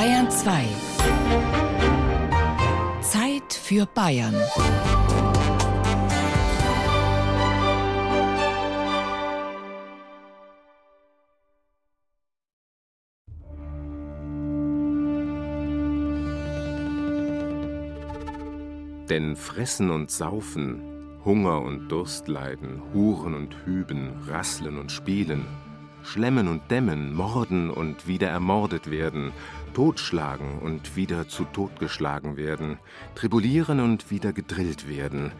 Bayern 2. Zeit für Bayern. Denn Fressen und Saufen, Hunger und Durst leiden, Huren und Hüben, Rasseln und Spielen, Schlemmen und Dämmen, Morden und wieder ermordet werden, Totschlagen und wieder zu Tod geschlagen werden, Tribulieren und wieder gedrillt werden,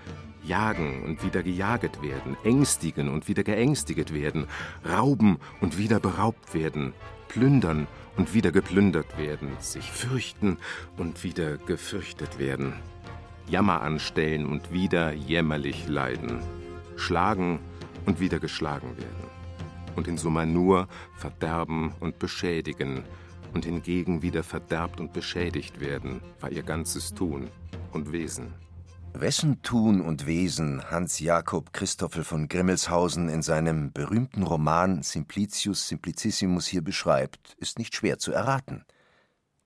Jagen und wieder gejaget werden, Ängstigen und wieder geängstiget werden, Rauben und wieder beraubt werden, Plündern und wieder geplündert werden, sich fürchten und wieder gefürchtet werden. Jammer anstellen und wieder jämmerlich leiden, schlagen und wieder geschlagen werden, und in Summa nur verderben und beschädigen, und hingegen wieder verderbt und beschädigt werden, war ihr ganzes Tun und Wesen. Wessen Tun und Wesen Hans Jakob Christoffel von Grimmelshausen in seinem berühmten Roman Simplicius Simplicissimus hier beschreibt, ist nicht schwer zu erraten.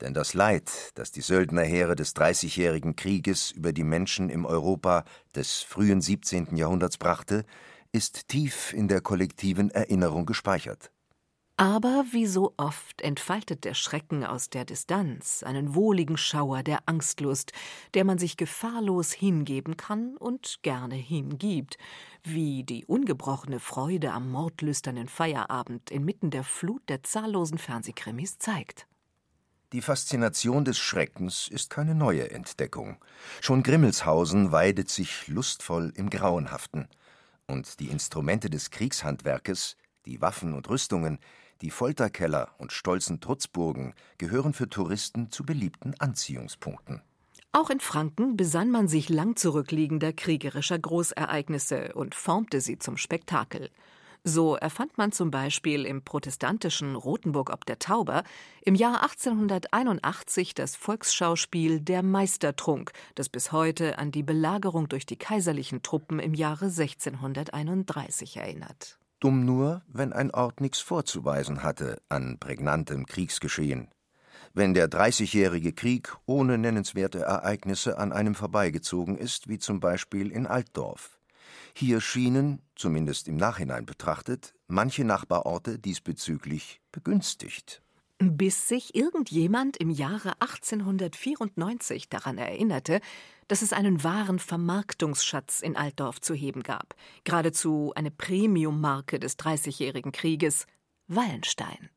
Denn das Leid, das die Söldnerheere des Dreißigjährigen Krieges über die Menschen im Europa des frühen 17. Jahrhunderts brachte, ist tief in der kollektiven Erinnerung gespeichert. Aber wie so oft entfaltet der Schrecken aus der Distanz einen wohligen Schauer der Angstlust, der man sich gefahrlos hingeben kann und gerne hingibt, wie die ungebrochene Freude am mordlüsternen Feierabend inmitten der Flut der zahllosen Fernsehkrimis zeigt. Die Faszination des Schreckens ist keine neue Entdeckung. Schon Grimmelshausen weidet sich lustvoll im Grauenhaften. Und die Instrumente des Kriegshandwerkes, die Waffen und Rüstungen, die Folterkeller und stolzen Trutzburgen gehören für Touristen zu beliebten Anziehungspunkten. Auch in Franken besann man sich lang zurückliegender kriegerischer Großereignisse und formte sie zum Spektakel. So erfand man zum Beispiel im protestantischen Rothenburg ob der Tauber im Jahr 1881 das Volksschauspiel Der Meistertrunk, das bis heute an die Belagerung durch die kaiserlichen Truppen im Jahre 1631 erinnert. Dumm nur, wenn ein Ort nichts vorzuweisen hatte an prägnantem Kriegsgeschehen. Wenn der Dreißigjährige Krieg ohne nennenswerte Ereignisse an einem vorbeigezogen ist, wie zum Beispiel in Altdorf. Hier schienen, zumindest im Nachhinein betrachtet, manche Nachbarorte diesbezüglich begünstigt. Bis sich irgendjemand im Jahre 1894 daran erinnerte, dass es einen wahren Vermarktungsschatz in Altdorf zu heben gab, geradezu eine Premiummarke des Dreißigjährigen Krieges, Wallenstein.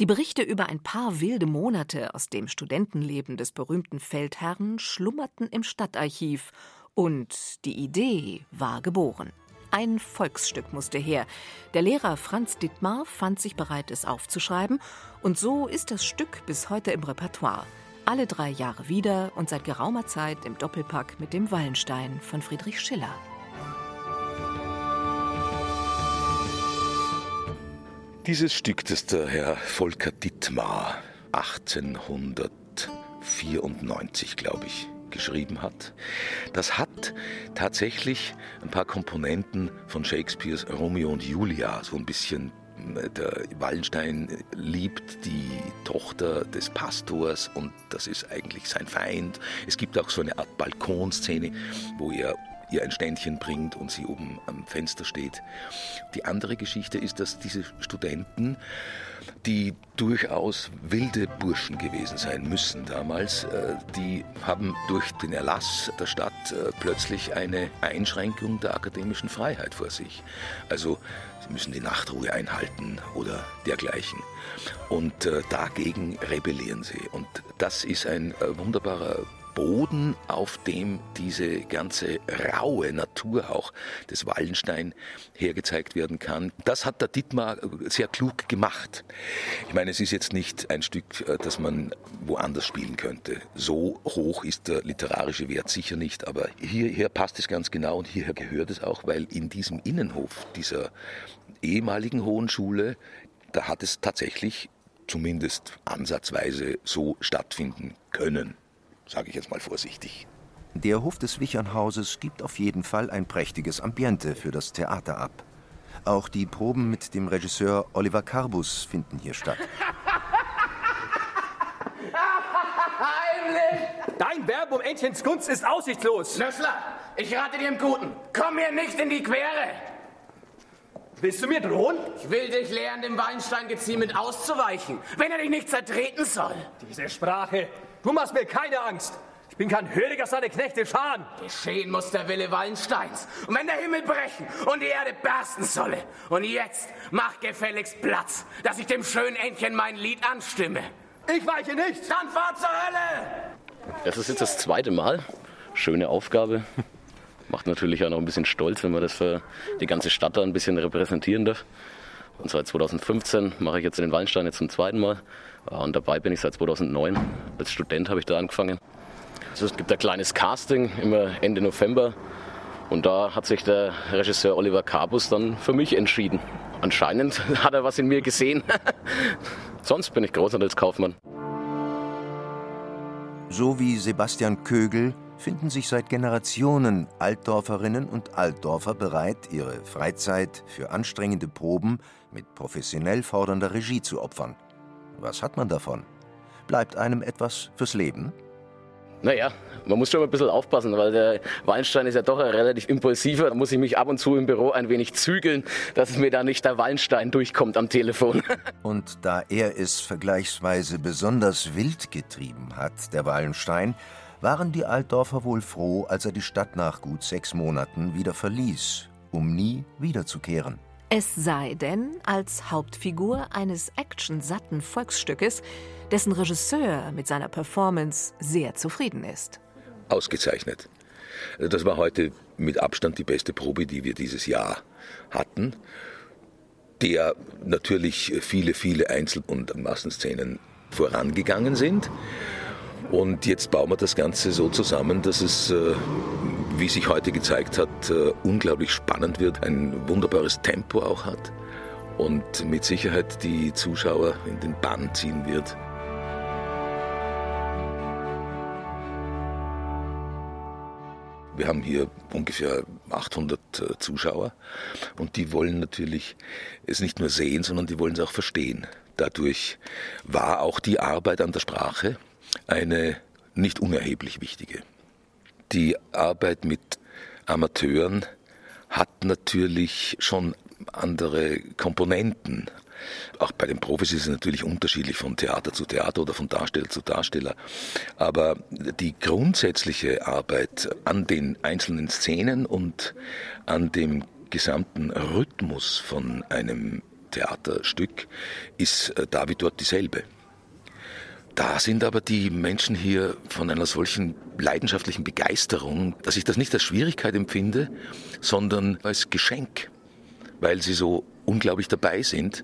Die Berichte über ein paar wilde Monate aus dem Studentenleben des berühmten Feldherrn schlummerten im Stadtarchiv und die Idee war geboren. Ein Volksstück musste her. Der Lehrer Franz Dittmar fand sich bereit, es aufzuschreiben, und so ist das Stück bis heute im Repertoire. Alle drei Jahre wieder und seit geraumer Zeit im Doppelpack mit dem Wallenstein von Friedrich Schiller. Dieses Stück, das der Herr Volker Dittmar 1894, glaube ich, geschrieben hat. Das hat tatsächlich ein paar Komponenten von Shakespeares Romeo und Julia, so ein bisschen der Wallenstein liebt die Tochter des Pastors und das ist eigentlich sein Feind. Es gibt auch so eine Art Balkonszene, wo er ihr ein Ständchen bringt und sie oben am Fenster steht. Die andere Geschichte ist, dass diese Studenten die durchaus wilde Burschen gewesen sein müssen damals, äh, die haben durch den Erlass der Stadt äh, plötzlich eine Einschränkung der akademischen Freiheit vor sich. Also sie müssen die Nachtruhe einhalten oder dergleichen. Und äh, dagegen rebellieren sie. Und das ist ein wunderbarer Boden, auf dem diese ganze raue Natur auch des Wallenstein hergezeigt werden kann. Das hat der Dietmar sehr klug gemacht. Ich meine, es ist jetzt nicht ein Stück, äh, das man woanders spielen könnte. So hoch ist der literarische Wert sicher nicht, aber hierher passt es ganz genau und hierher gehört es auch, weil in diesem Innenhof dieser ehemaligen Hohen Schule, da hat es tatsächlich zumindest ansatzweise so stattfinden können sage ich jetzt mal vorsichtig. Der Hof des Wichernhauses gibt auf jeden Fall ein prächtiges Ambiente für das Theater ab. Auch die Proben mit dem Regisseur Oliver Carbus finden hier statt. Heimlich! Dein Werben um Entchens Gunst ist aussichtslos. Nössler, ich rate dir im Guten. Komm mir nicht in die Quere. Willst du mir drohen? Ich will dich lehren, dem Wallenstein-Geziemen auszuweichen, wenn er dich nicht zertreten soll. Diese Sprache. Du machst mir keine Angst. Ich bin kein Höriger seine Knechte Scharen. Geschehen muss der Wille Wallensteins. Und wenn der Himmel brechen und die Erde bersten solle. Und jetzt mach gefälligst Platz, dass ich dem schönen Entchen mein Lied anstimme. Ich weiche nicht. Dann fahr zur Hölle! Das ist jetzt das zweite Mal. Schöne Aufgabe. Macht natürlich auch noch ein bisschen stolz, wenn man das für die ganze Stadt da ein bisschen repräsentieren darf. Und seit 2015 mache ich jetzt den Wallenstein jetzt zum zweiten Mal. Und dabei bin ich seit 2009. Als Student habe ich da angefangen. Also es gibt ein kleines Casting immer Ende November. Und da hat sich der Regisseur Oliver Cabus dann für mich entschieden. Anscheinend hat er was in mir gesehen. Sonst bin ich Großhandelskaufmann. So wie Sebastian Kögel finden sich seit Generationen Altdorferinnen und Altdorfer bereit, ihre Freizeit für anstrengende Proben mit professionell fordernder Regie zu opfern. Was hat man davon? Bleibt einem etwas fürs Leben? Naja, man muss schon ein bisschen aufpassen, weil der Wallenstein ist ja doch ein relativ impulsiver. Da muss ich mich ab und zu im Büro ein wenig zügeln, dass mir da nicht der Wallenstein durchkommt am Telefon. Und da er es vergleichsweise besonders wild getrieben hat, der Wallenstein, waren die Altdorfer wohl froh, als er die Stadt nach gut sechs Monaten wieder verließ, um nie wiederzukehren. Es sei denn als Hauptfigur eines actionsatten Volksstückes, dessen Regisseur mit seiner Performance sehr zufrieden ist. Ausgezeichnet. Das war heute mit Abstand die beste Probe, die wir dieses Jahr hatten, der natürlich viele, viele Einzel- und Massenszenen vorangegangen sind. Und jetzt bauen wir das Ganze so zusammen, dass es, äh, wie sich heute gezeigt hat, äh, unglaublich spannend wird, ein wunderbares Tempo auch hat und mit Sicherheit die Zuschauer in den Bann ziehen wird. Wir haben hier ungefähr 800 äh, Zuschauer und die wollen natürlich es nicht nur sehen, sondern die wollen es auch verstehen. Dadurch war auch die Arbeit an der Sprache eine nicht unerheblich wichtige. Die Arbeit mit Amateuren hat natürlich schon andere Komponenten. Auch bei den Profis ist es natürlich unterschiedlich von Theater zu Theater oder von Darsteller zu Darsteller. Aber die grundsätzliche Arbeit an den einzelnen Szenen und an dem gesamten Rhythmus von einem Theaterstück ist äh, da wie dort dieselbe. Da sind aber die Menschen hier von einer solchen leidenschaftlichen Begeisterung, dass ich das nicht als Schwierigkeit empfinde, sondern als Geschenk, weil sie so unglaublich dabei sind,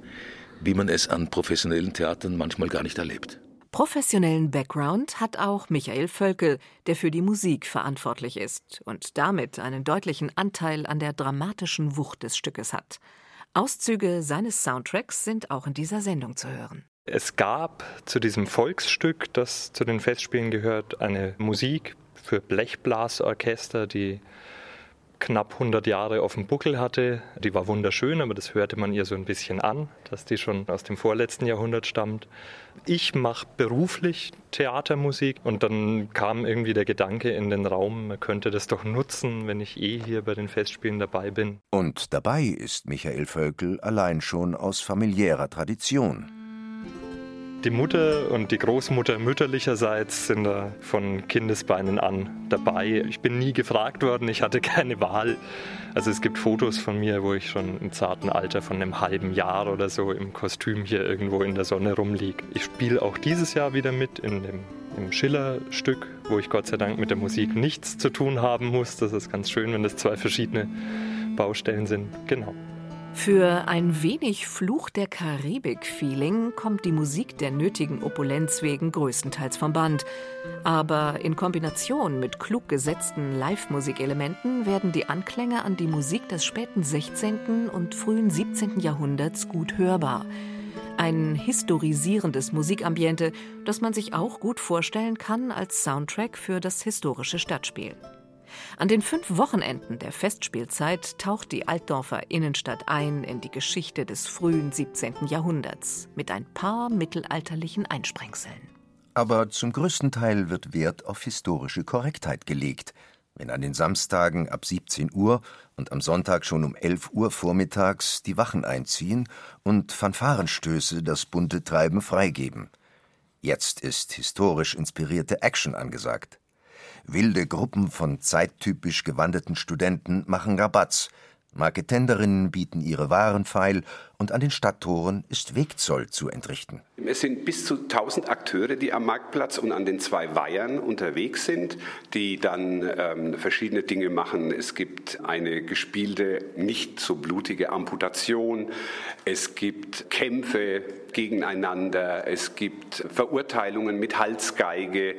wie man es an professionellen Theatern manchmal gar nicht erlebt. Professionellen Background hat auch Michael Völkel, der für die Musik verantwortlich ist und damit einen deutlichen Anteil an der dramatischen Wucht des Stückes hat. Auszüge seines Soundtracks sind auch in dieser Sendung zu hören. Es gab zu diesem Volksstück, das zu den Festspielen gehört, eine Musik für Blechblasorchester, die knapp 100 Jahre auf dem Buckel hatte. Die war wunderschön, aber das hörte man ihr so ein bisschen an, dass die schon aus dem vorletzten Jahrhundert stammt. Ich mache beruflich Theatermusik und dann kam irgendwie der Gedanke in den Raum, man könnte das doch nutzen, wenn ich eh hier bei den Festspielen dabei bin. Und dabei ist Michael Völkel allein schon aus familiärer Tradition. Die Mutter und die Großmutter mütterlicherseits sind da von Kindesbeinen an dabei. Ich bin nie gefragt worden, ich hatte keine Wahl. Also es gibt Fotos von mir, wo ich schon im zarten Alter von einem halben Jahr oder so im Kostüm hier irgendwo in der Sonne rumliege. Ich spiele auch dieses Jahr wieder mit in dem im Schiller-Stück, wo ich Gott sei Dank mit der Musik nichts zu tun haben muss. Das ist ganz schön, wenn das zwei verschiedene Baustellen sind. Genau. Für ein wenig Fluch der Karibik-Feeling kommt die Musik der nötigen Opulenz wegen größtenteils vom Band. Aber in Kombination mit klug gesetzten Live-Musikelementen werden die Anklänge an die Musik des späten 16. und frühen 17. Jahrhunderts gut hörbar. Ein historisierendes Musikambiente, das man sich auch gut vorstellen kann als Soundtrack für das historische Stadtspiel. An den fünf Wochenenden der Festspielzeit taucht die Altdorfer Innenstadt ein in die Geschichte des frühen 17. Jahrhunderts mit ein paar mittelalterlichen Einsprengseln. Aber zum größten Teil wird Wert auf historische Korrektheit gelegt, wenn an den Samstagen ab 17 Uhr und am Sonntag schon um 11 Uhr vormittags die Wachen einziehen und Fanfarenstöße das bunte Treiben freigeben. Jetzt ist historisch inspirierte Action angesagt. Wilde Gruppen von zeittypisch gewandeten Studenten machen Rabatz, Marketenderinnen bieten ihre Waren feil und an den Stadttoren ist Wegzoll zu entrichten. Es sind bis zu 1000 Akteure, die am Marktplatz und an den zwei Weihern unterwegs sind, die dann ähm, verschiedene Dinge machen. Es gibt eine gespielte, nicht so blutige Amputation. Es gibt Kämpfe gegeneinander. Es gibt Verurteilungen mit Halsgeige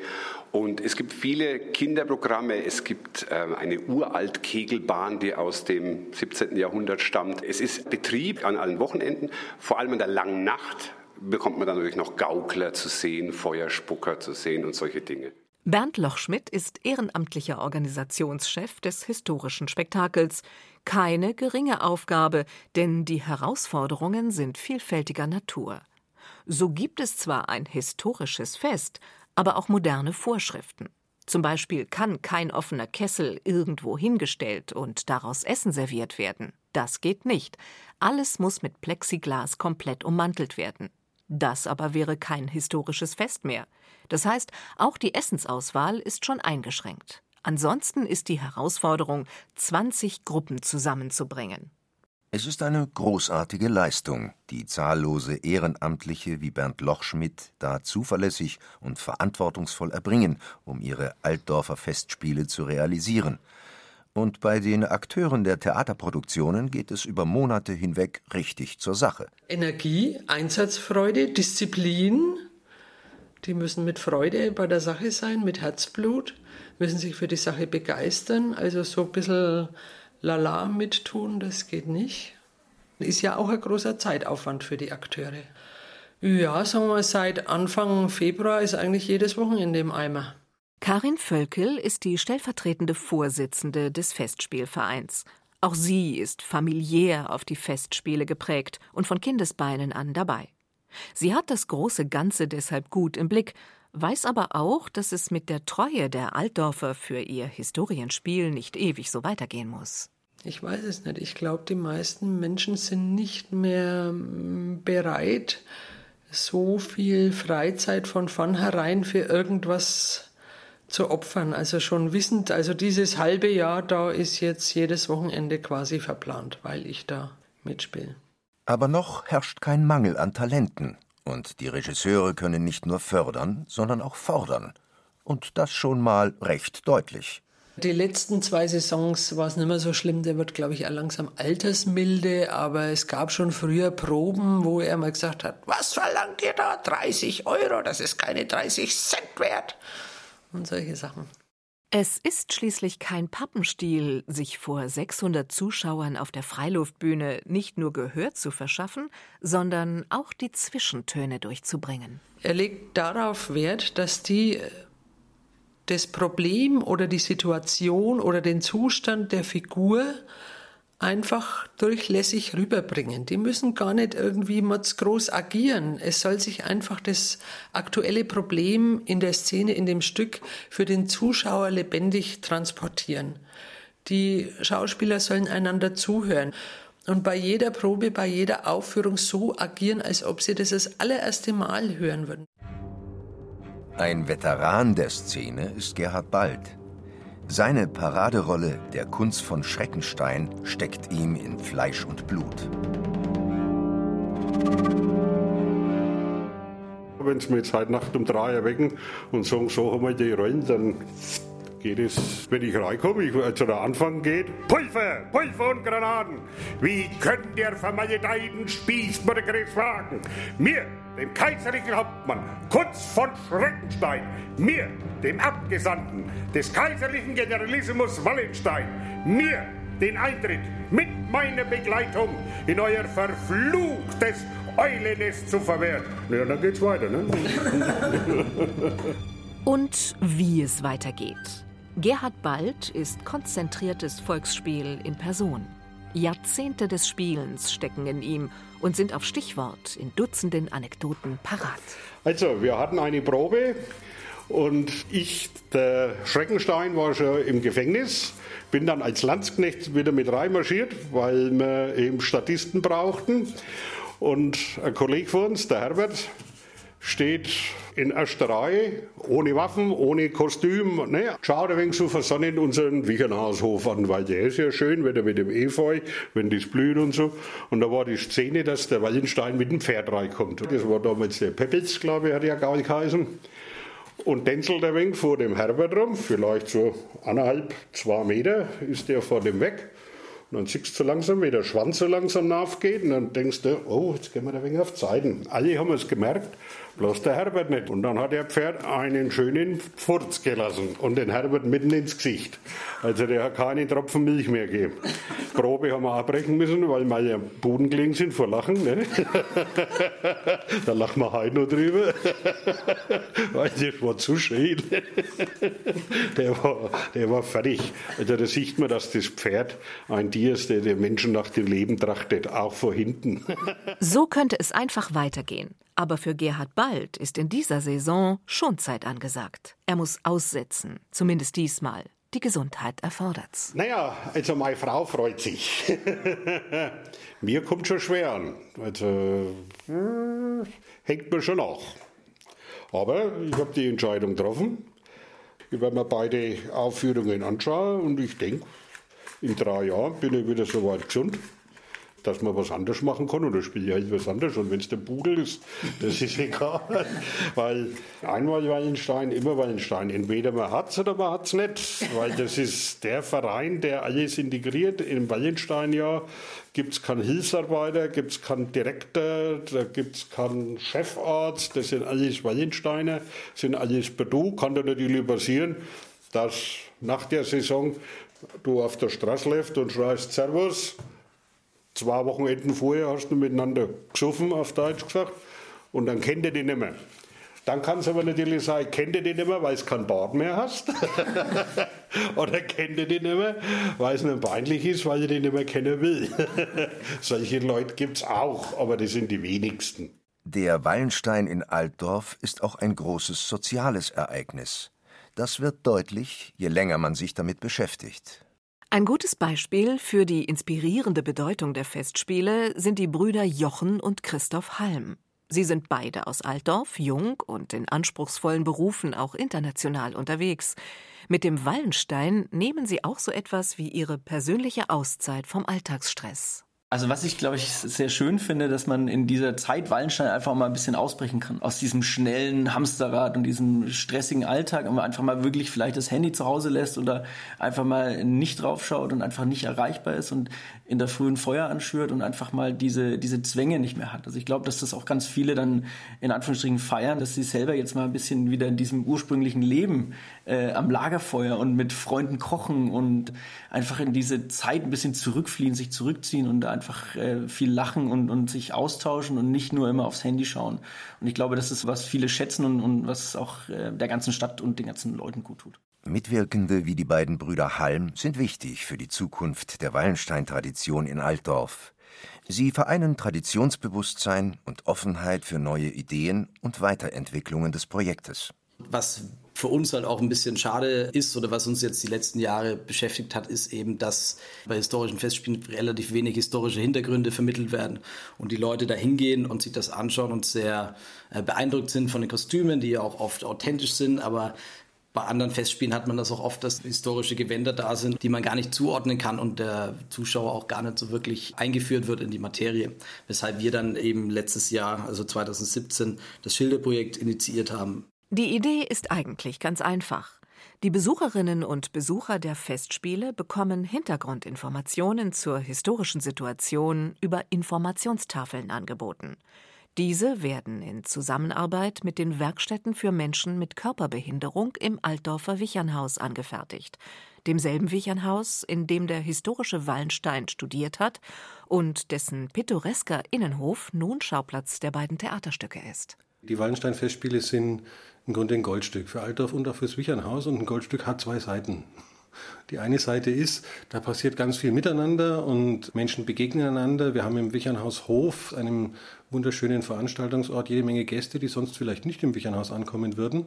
und es gibt viele Kinderprogramme. Es gibt äh, eine uralt Kegelbahn, die aus dem 17. Jahrhundert stammt. Es ist Betrieb an allen Wochenenden, vor allem in der langen Nacht bekommt man dann natürlich noch Gaukler zu sehen, Feuerspucker zu sehen und solche Dinge. Bernd Lochschmidt ist ehrenamtlicher Organisationschef des historischen Spektakels. Keine geringe Aufgabe, denn die Herausforderungen sind vielfältiger Natur. So gibt es zwar ein historisches Fest, aber auch moderne Vorschriften. Zum Beispiel kann kein offener Kessel irgendwo hingestellt und daraus Essen serviert werden. Das geht nicht. Alles muss mit Plexiglas komplett ummantelt werden. Das aber wäre kein historisches Fest mehr. Das heißt, auch die Essensauswahl ist schon eingeschränkt. Ansonsten ist die Herausforderung, 20 Gruppen zusammenzubringen. Es ist eine großartige Leistung, die zahllose Ehrenamtliche wie Bernd Lochschmidt da zuverlässig und verantwortungsvoll erbringen, um ihre Altdorfer Festspiele zu realisieren. Und bei den Akteuren der Theaterproduktionen geht es über Monate hinweg richtig zur Sache. Energie, Einsatzfreude, Disziplin, die müssen mit Freude bei der Sache sein, mit Herzblut, müssen sich für die Sache begeistern, also so ein bisschen lala mittun, das geht nicht. Ist ja auch ein großer Zeitaufwand für die Akteure. Ja, sagen wir mal, seit Anfang Februar ist eigentlich jedes Wochenende im Eimer. Karin Völkel ist die stellvertretende Vorsitzende des Festspielvereins. Auch sie ist familiär auf die Festspiele geprägt und von Kindesbeinen an dabei. Sie hat das große Ganze deshalb gut im Blick, weiß aber auch, dass es mit der Treue der Altdorfer für ihr Historienspiel nicht ewig so weitergehen muss. Ich weiß es nicht. Ich glaube, die meisten Menschen sind nicht mehr mm, bereit, so viel Freizeit von vornherein für irgendwas zu opfern. Also schon wissend, also dieses halbe Jahr da ist jetzt jedes Wochenende quasi verplant, weil ich da mitspiele. Aber noch herrscht kein Mangel an Talenten. Und die Regisseure können nicht nur fördern, sondern auch fordern. Und das schon mal recht deutlich. Die letzten zwei Saisons war es nicht mehr so schlimm. Der wird, glaube ich, auch langsam altersmilde. Aber es gab schon früher Proben, wo er mal gesagt hat: Was verlangt ihr da? 30 Euro? Das ist keine 30 Cent wert. Und solche Sachen. Es ist schließlich kein Pappenstiel, sich vor 600 Zuschauern auf der Freiluftbühne nicht nur Gehör zu verschaffen, sondern auch die Zwischentöne durchzubringen. Er legt darauf Wert, dass die das Problem oder die Situation oder den Zustand der Figur einfach durchlässig rüberbringen. Die müssen gar nicht irgendwie groß agieren. Es soll sich einfach das aktuelle Problem in der Szene, in dem Stück für den Zuschauer lebendig transportieren. Die Schauspieler sollen einander zuhören und bei jeder Probe, bei jeder Aufführung so agieren, als ob sie das das allererste Mal hören würden. Ein Veteran der Szene ist Gerhard Bald. Seine Paraderolle Der Kunst von Schreckenstein steckt ihm in Fleisch und Blut. Wenn Sie mich jetzt heute Nacht um drei erwecken und sagen, so haben wir die Rollen, dann geht es, wenn ich reinkomme, ich, also der Anfang geht, Pulver, Pulver und Granaten. Wie können der vermaledeiten Spießbürgerkrieg wagen? Mir, dem kaiserlichen Hauptmann, Kunz von Schreckenstein, mir, dem Abgesandten des kaiserlichen Generalismus Wallenstein, mir, den Eintritt mit meiner Begleitung in euer verfluchtes Eulennest zu verwehren. Ja, dann geht's weiter, ne? Und wie es weitergeht. Gerhard Bald ist konzentriertes Volksspiel in Person. Jahrzehnte des Spielens stecken in ihm und sind auf Stichwort in Dutzenden Anekdoten parat. Also, wir hatten eine Probe und ich, der Schreckenstein, war schon im Gefängnis. Bin dann als Landsknecht wieder mit reinmarschiert, weil wir eben Statisten brauchten. Und ein Kollege von uns, der Herbert, steht in erster Reihe, ohne Waffen, ohne Kostüm. Ne? Schaut ein wenig so versonnen unseren Wichernhaushof an, weil der ist ja schön, wenn er mit dem Efeu, wenn das blüht und so. Und da war die Szene, dass der Wallenstein mit dem Pferd reinkommt. Das war damals der Peppitz, glaube ich, hat ja gar nicht geheißen. Und tänzelt ein wenig vor dem Herbert rum, vielleicht so anderthalb, zwei Meter ist der vor dem weg. Und dann siehst du langsam, wie der Schwanz so langsam nachgeht. Und dann denkst du, oh, jetzt gehen wir ein wenig auf Zeiten. Alle haben es gemerkt. Bloß der Herbert nicht. Und dann hat der Pferd einen schönen Furz gelassen und den Herbert mitten ins Gesicht. Also der hat keine Tropfen Milch mehr gegeben. Probe haben wir abbrechen müssen, weil wir ja Boden gelegen sind vor Lachen. Ne? da lachen wir heute noch drüber. weil das war zu schön. der, war, der war fertig. Also da sieht man, dass das Pferd ein Tier ist, der den Menschen nach dem Leben trachtet, auch vor hinten. so könnte es einfach weitergehen. Aber für Gerhard Bald ist in dieser Saison Schonzeit angesagt. Er muss aussetzen, zumindest diesmal. Die Gesundheit erfordert's. Naja, also meine Frau freut sich. mir kommt schon schwer an. Also äh, hängt mir schon nach. Aber ich habe die Entscheidung getroffen. Ich werde mir beide Aufführungen anschauen und ich denke, in drei Jahren bin ich wieder so weit gesund dass man was anderes machen kann oder spiele ich halt was anderes. Und wenn es der Pudel ist, das ist egal. Weil einmal Wallenstein, immer Wallenstein. Entweder man hat es oder man hat es nicht. Weil das ist der Verein, der alles integriert. Im Wallenstein-Jahr gibt es keinen Hilfsarbeiter, gibt es keinen Direktor, da gibt es keinen Chefarzt. Das sind alles Wallensteiner, sind alles Bedu. Kann da natürlich passieren, dass nach der Saison du auf der Straße läufst und schreist Servus zwei Wochenenden vorher hast du miteinander gesoffen, auf Deutsch gesagt, und dann kennt ihr die nicht mehr. Dann kann es aber natürlich sein, kennt ihr die nicht mehr, weil es keinen Bart mehr hast. Oder kennt ihr die nicht mehr, weil es nur peinlich ist, weil ihr die nicht mehr kennen will. Solche Leute gibt es auch, aber die sind die wenigsten. Der Wallenstein in Altdorf ist auch ein großes soziales Ereignis. Das wird deutlich, je länger man sich damit beschäftigt. Ein gutes Beispiel für die inspirierende Bedeutung der Festspiele sind die Brüder Jochen und Christoph Halm. Sie sind beide aus Altdorf, jung und in anspruchsvollen Berufen auch international unterwegs. Mit dem Wallenstein nehmen sie auch so etwas wie ihre persönliche Auszeit vom Alltagsstress. Also was ich, glaube ich, sehr schön finde, dass man in dieser Zeit Wallenstein einfach mal ein bisschen ausbrechen kann. Aus diesem schnellen Hamsterrad und diesem stressigen Alltag und man einfach mal wirklich vielleicht das Handy zu Hause lässt oder einfach mal nicht draufschaut und einfach nicht erreichbar ist und in der frühen Feuer anschürt und einfach mal diese, diese Zwänge nicht mehr hat. Also ich glaube, dass das auch ganz viele dann in Anführungsstrichen feiern, dass sie selber jetzt mal ein bisschen wieder in diesem ursprünglichen Leben äh, am Lagerfeuer und mit Freunden kochen und einfach in diese Zeit ein bisschen zurückfliehen, sich zurückziehen und einfach äh, viel lachen und, und sich austauschen und nicht nur immer aufs Handy schauen. Und ich glaube, das ist, was viele schätzen und, und was auch äh, der ganzen Stadt und den ganzen Leuten gut tut. Mitwirkende wie die beiden Brüder Halm sind wichtig für die Zukunft der Wallenstein-Tradition in Altdorf. Sie vereinen Traditionsbewusstsein und Offenheit für neue Ideen und Weiterentwicklungen des Projektes. Was für uns halt auch ein bisschen schade ist oder was uns jetzt die letzten Jahre beschäftigt hat, ist eben, dass bei historischen Festspielen relativ wenig historische Hintergründe vermittelt werden und die Leute da hingehen und sich das anschauen und sehr äh, beeindruckt sind von den Kostümen, die ja auch oft authentisch sind, aber bei anderen Festspielen hat man das auch oft, dass historische Gewänder da sind, die man gar nicht zuordnen kann und der Zuschauer auch gar nicht so wirklich eingeführt wird in die Materie. Weshalb wir dann eben letztes Jahr, also 2017, das Schilderprojekt initiiert haben. Die Idee ist eigentlich ganz einfach. Die Besucherinnen und Besucher der Festspiele bekommen Hintergrundinformationen zur historischen Situation über Informationstafeln angeboten. Diese werden in Zusammenarbeit mit den Werkstätten für Menschen mit Körperbehinderung im Altdorfer Wichernhaus angefertigt, demselben Wichernhaus, in dem der historische Wallenstein studiert hat und dessen pittoresker Innenhof nun Schauplatz der beiden Theaterstücke ist. Die Wallenstein-Festspiele sind im Grunde ein Goldstück für Altdorf und auch fürs Wichernhaus und ein Goldstück hat zwei Seiten. Die eine Seite ist, da passiert ganz viel miteinander und Menschen begegnen einander. Wir haben im Wichernhaus Hof, einem wunderschönen Veranstaltungsort, jede Menge Gäste, die sonst vielleicht nicht im Wichernhaus ankommen würden.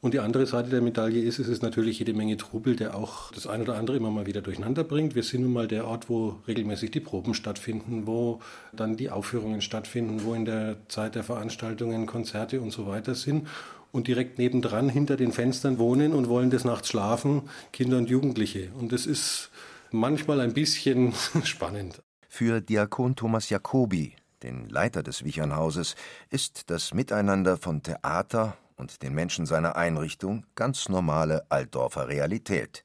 Und die andere Seite der Medaille ist, es ist natürlich jede Menge Trubel, der auch das eine oder andere immer mal wieder durcheinander bringt. Wir sind nun mal der Ort, wo regelmäßig die Proben stattfinden, wo dann die Aufführungen stattfinden, wo in der Zeit der Veranstaltungen Konzerte und so weiter sind. Und direkt nebendran hinter den Fenstern wohnen und wollen des Nachts schlafen Kinder und Jugendliche. Und das ist manchmal ein bisschen spannend. Für Diakon Thomas Jacobi, den Leiter des Wichernhauses, ist das Miteinander von Theater und den Menschen seiner Einrichtung ganz normale Altdorfer Realität.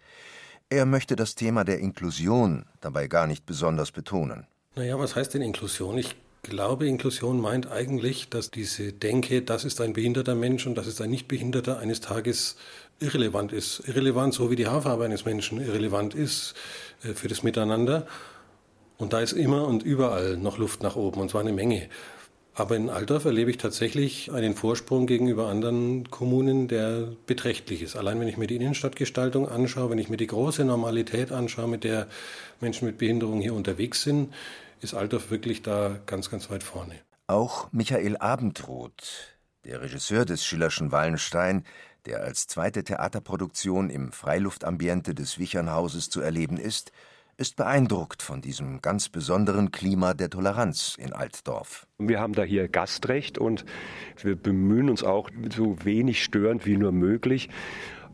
Er möchte das Thema der Inklusion dabei gar nicht besonders betonen. Naja, was heißt denn Inklusion? Ich glaube, Inklusion meint eigentlich, dass diese Denke, das ist ein behinderter Mensch und das ist ein Nichtbehinderter, eines Tages irrelevant ist. Irrelevant, so wie die Haarfarbe eines Menschen irrelevant ist äh, für das Miteinander. Und da ist immer und überall noch Luft nach oben, und zwar eine Menge. Aber in Altdorf erlebe ich tatsächlich einen Vorsprung gegenüber anderen Kommunen, der beträchtlich ist. Allein wenn ich mir die Innenstadtgestaltung anschaue, wenn ich mir die große Normalität anschaue, mit der Menschen mit Behinderung hier unterwegs sind, ist Altdorf wirklich da ganz, ganz weit vorne. Auch Michael Abendroth, der Regisseur des Schillerschen Wallenstein, der als zweite Theaterproduktion im Freiluftambiente des Wichernhauses zu erleben ist, ist beeindruckt von diesem ganz besonderen Klima der Toleranz in Altdorf. Wir haben da hier Gastrecht und wir bemühen uns auch so wenig störend wie nur möglich.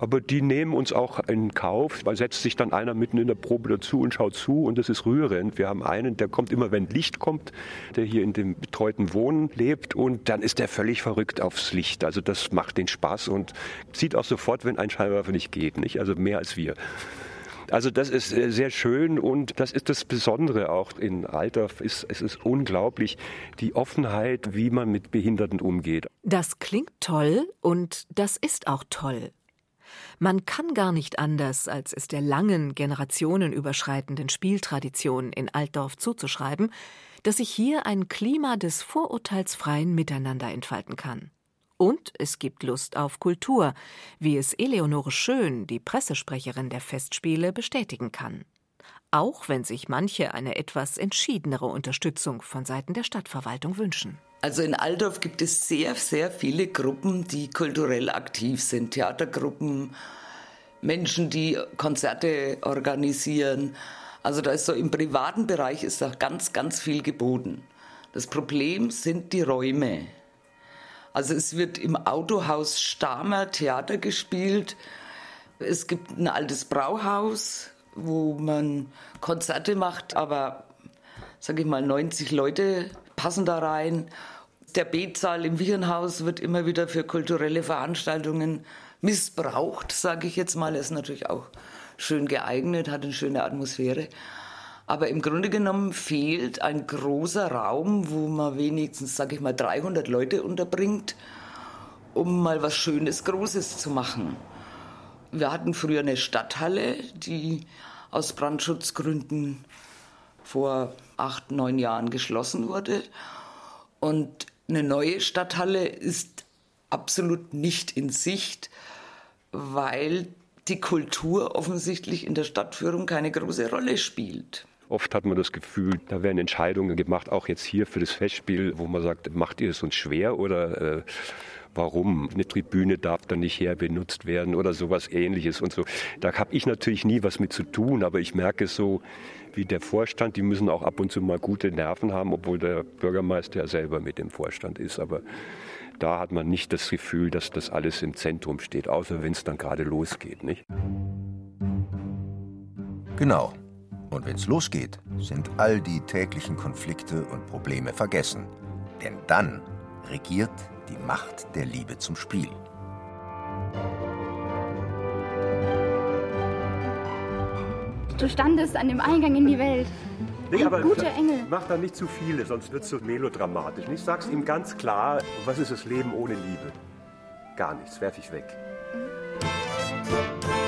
Aber die nehmen uns auch in Kauf, weil setzt sich dann einer mitten in der Probe dazu und schaut zu und das ist rührend. Wir haben einen, der kommt immer, wenn Licht kommt, der hier in dem betreuten Wohnen lebt und dann ist der völlig verrückt aufs Licht. Also das macht den Spaß und zieht auch sofort, wenn ein Scheinwerfer nicht geht. Nicht? Also mehr als wir. Also das ist äh, sehr schön und das ist das Besondere auch in Altdorf. Es ist unglaublich, die Offenheit, wie man mit Behinderten umgeht. Das klingt toll und das ist auch toll. Man kann gar nicht anders, als es der langen, generationenüberschreitenden Spieltradition in Altdorf zuzuschreiben, dass sich hier ein Klima des vorurteilsfreien Miteinander entfalten kann. Und es gibt Lust auf Kultur, wie es Eleonore Schön, die Pressesprecherin der Festspiele, bestätigen kann. Auch wenn sich manche eine etwas entschiedenere Unterstützung von Seiten der Stadtverwaltung wünschen. Also in Altdorf gibt es sehr, sehr viele Gruppen, die kulturell aktiv sind. Theatergruppen, Menschen, die Konzerte organisieren. Also da ist so im privaten Bereich ist da ganz, ganz viel geboten. Das Problem sind die Räume. Also es wird im Autohaus Stamer Theater gespielt. Es gibt ein altes Brauhaus, wo man Konzerte macht, aber sage ich mal 90 Leute passen da rein. Der B-Saal im Wichernhaus wird immer wieder für kulturelle Veranstaltungen missbraucht, sage ich jetzt mal. Er ist natürlich auch schön geeignet, hat eine schöne Atmosphäre. Aber im Grunde genommen fehlt ein großer Raum, wo man wenigstens, sage ich mal, 300 Leute unterbringt, um mal was Schönes, Großes zu machen. Wir hatten früher eine Stadthalle, die aus Brandschutzgründen vor acht, neun Jahren geschlossen wurde. Und eine neue Stadthalle ist absolut nicht in Sicht, weil die Kultur offensichtlich in der Stadtführung keine große Rolle spielt. Oft hat man das Gefühl, da werden Entscheidungen gemacht, auch jetzt hier für das Festspiel, wo man sagt, macht ihr es uns schwer oder äh, warum eine Tribüne darf dann nicht her benutzt werden oder sowas ähnliches und so. Da habe ich natürlich nie was mit zu tun, aber ich merke so, wie der Vorstand, die müssen auch ab und zu mal gute Nerven haben, obwohl der Bürgermeister ja selber mit dem Vorstand ist. Aber da hat man nicht das Gefühl, dass das alles im Zentrum steht, außer wenn es dann gerade losgeht, nicht? Genau. Und wenn's losgeht, sind all die täglichen Konflikte und Probleme vergessen. Denn dann regiert die Macht der Liebe zum Spiel. Du standest an dem Eingang in die Welt. Nee, aber guter Engel. Mach da nicht zu viele, sonst wird es so melodramatisch. Ich sag's ihm ganz klar, was ist das Leben ohne Liebe? Gar nichts, werf ich weg. Mhm.